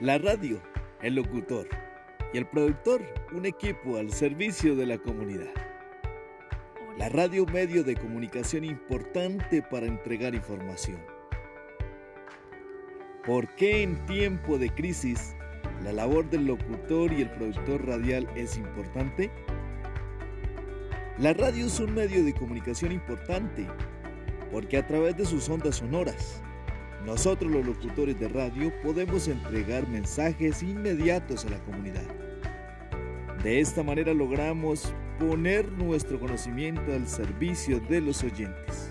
La radio, el locutor y el productor, un equipo al servicio de la comunidad. La radio medio de comunicación importante para entregar información. ¿Por qué en tiempo de crisis la labor del locutor y el productor radial es importante? La radio es un medio de comunicación importante porque a través de sus ondas sonoras, nosotros los locutores de radio podemos entregar mensajes inmediatos a la comunidad. De esta manera logramos poner nuestro conocimiento al servicio de los oyentes.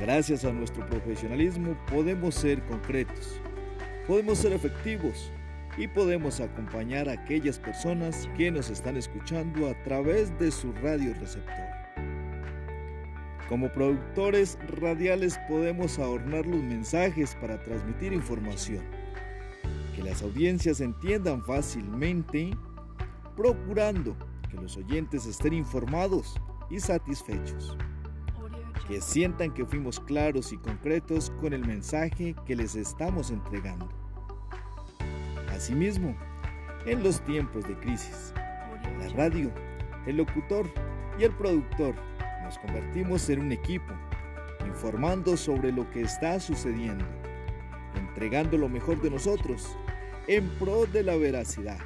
Gracias a nuestro profesionalismo podemos ser concretos, podemos ser efectivos y podemos acompañar a aquellas personas que nos están escuchando a través de su radio receptor. Como productores radiales podemos ahorrar los mensajes para transmitir información, que las audiencias entiendan fácilmente, procurando que los oyentes estén informados y satisfechos, que sientan que fuimos claros y concretos con el mensaje que les estamos entregando. Asimismo, en los tiempos de crisis, la radio, el locutor y el productor nos convertimos en un equipo, informando sobre lo que está sucediendo, entregando lo mejor de nosotros en pro de la veracidad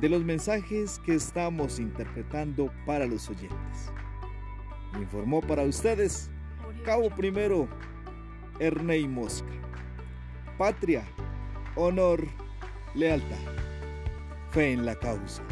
de los mensajes que estamos interpretando para los oyentes. Informó para ustedes Cabo Primero, Ernei Mosca. Patria, honor, lealtad, fe en la causa.